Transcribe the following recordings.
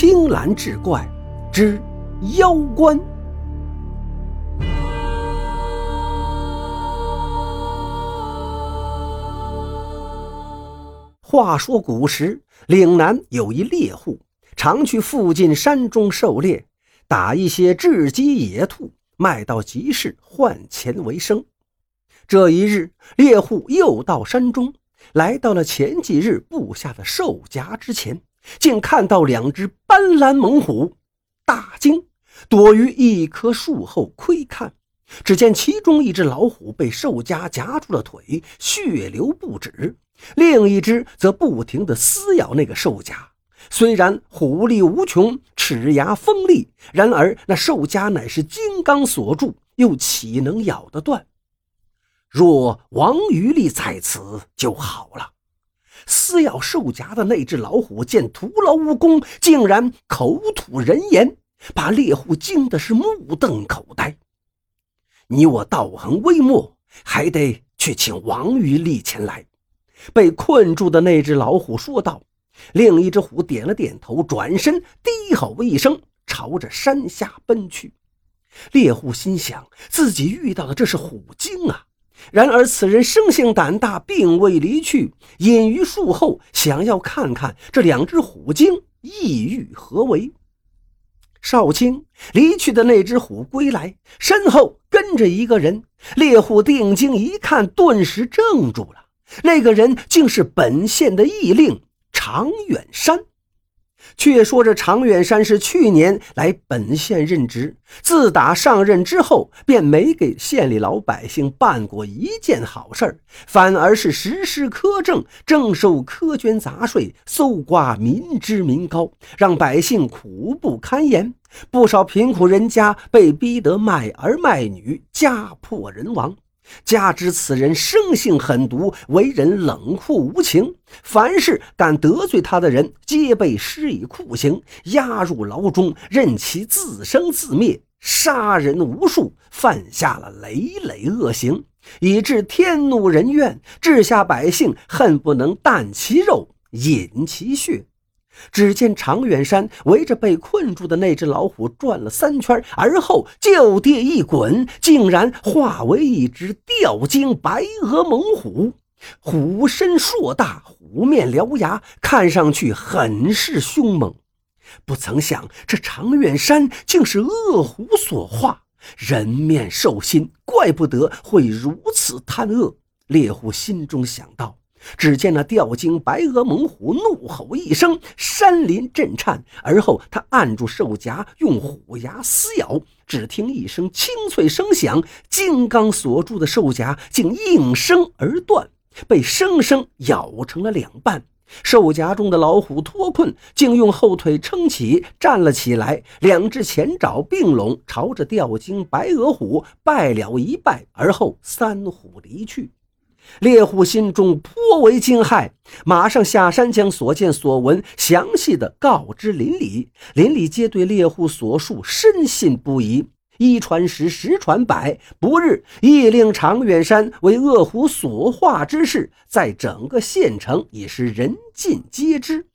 青蓝志怪之妖关。话说古时，岭南有一猎户，常去附近山中狩猎，打一些雉鸡野兔，卖到集市换钱为生。这一日，猎户又到山中，来到了前几日布下的兽夹之前。竟看到两只斑斓猛虎，大惊，躲于一棵树后窥看。只见其中一只老虎被兽夹夹住了腿，血流不止；另一只则不停地撕咬那个兽夹。虽然虎力无穷，齿牙锋利，然而那兽夹乃是金刚锁住，又岂能咬得断？若王余力在此就好了。撕咬兽夹的那只老虎见徒劳无功，竟然口吐人言，把猎户惊的是目瞪口呆。你我道行微末，还得去请王于力前来。被困住的那只老虎说道。另一只虎点了点头，转身低吼一声，朝着山下奔去。猎户心想，自己遇到的这是虎精啊！然而此人生性胆大，并未离去，隐于树后，想要看看这两只虎精意欲何为。少卿离去的那只虎归来，身后跟着一个人。猎户定睛一看，顿时怔住了。那个人竟是本县的义令常远山。却说这常远山是去年来本县任职，自打上任之后，便没给县里老百姓办过一件好事，反而是实施苛政，征收苛捐杂税，搜刮民脂民膏，让百姓苦不堪言。不少贫苦人家被逼得卖儿卖女，家破人亡。加之此人生性狠毒，为人冷酷无情，凡是敢得罪他的人，皆被施以酷刑，押入牢中，任其自生自灭，杀人无数，犯下了累累恶行，以致天怒人怨，治下百姓恨不能啖其肉，饮其血。只见常远山围着被困住的那只老虎转了三圈，而后就地一滚，竟然化为一只吊睛白额猛虎。虎身硕大，虎面獠牙，看上去很是凶猛。不曾想这常远山竟是恶虎所化，人面兽心，怪不得会如此贪恶。猎户心中想到。只见那吊睛白额猛虎怒吼一声，山林震颤。而后他按住兽夹，用虎牙撕咬。只听一声清脆声响，金刚锁住的兽夹竟应声而断，被生生咬成了两半。兽夹中的老虎脱困，竟用后腿撑起，站了起来，两只前爪并拢，朝着吊睛白额虎拜了一拜，而后三虎离去。猎户心中颇为惊骇，马上下山将所见所闻详细的告知邻里。邻里皆对猎户所述深信不疑，一传十，十传百。不日，亦令长远山为恶虎所化之事，在整个县城已是人尽皆知。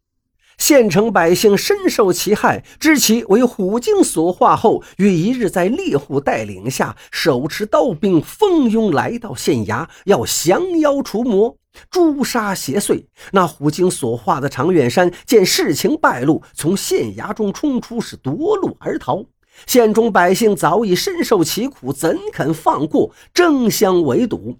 县城百姓深受其害，知其为虎精所化后，于一日在猎户带领下，手持刀兵，蜂拥来到县衙，要降妖除魔、诛杀邪祟。那虎精所化的常远山见事情败露，从县衙中冲出，是夺路而逃。县中百姓早已深受其苦，怎肯放过，争相围堵。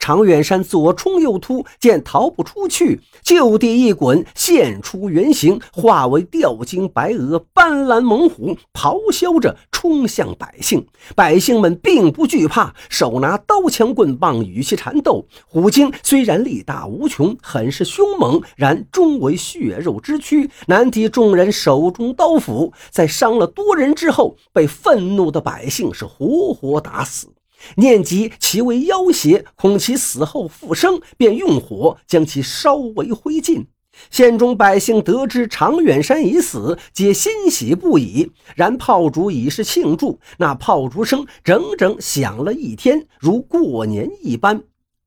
常远山左冲右突，见逃不出去，就地一滚，现出原形，化为吊睛白额斑斓猛虎，咆哮着冲向百姓。百姓们并不惧怕，手拿刀枪棍棒与其缠斗。虎鲸虽然力大无穷，很是凶猛，然终为血肉之躯，难敌众人手中刀斧。在伤了多人之后，被愤怒的百姓是活活打死。念及其为妖邪，恐其死后复生，便用火将其烧为灰烬。县中百姓得知常远山已死，皆欣喜不已。然炮竹已是庆祝，那炮竹声整整响了一天，如过年一般。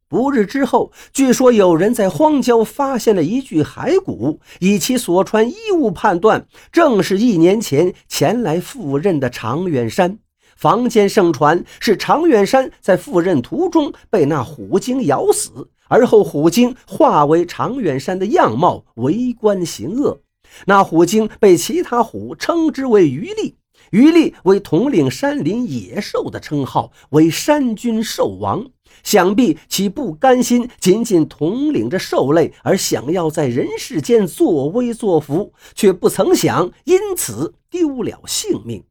不日之后，据说有人在荒郊发现了一具骸骨，以其所穿衣物判断，正是一年前前来赴任的常远山。坊间盛传是常远山在赴任途中被那虎精咬死，而后虎精化为常远山的样貌，为官行恶。那虎精被其他虎称之为余力，余力为统领山林野兽的称号，为山君兽王。想必其不甘心仅仅统领着兽类，而想要在人世间作威作福，却不曾想因此丢了性命。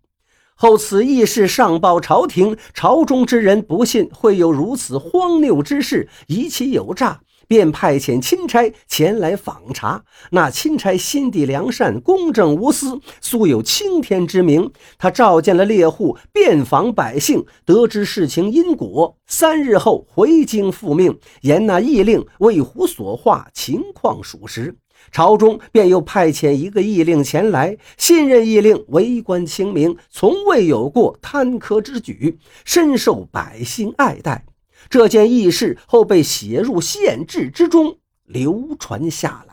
后此议事上报朝廷，朝中之人不信会有如此荒谬之事，疑其有诈。便派遣钦差前来访查。那钦差心地良善、公正无私，素有青天之名。他召见了猎户，遍访百姓，得知事情因果。三日后回京复命，言那议令为虎所化，情况属实。朝中便又派遣一个议令前来。信任议令为官清明，从未有过贪苛之举，深受百姓爱戴。这件轶事后被写入县志之中，流传下来。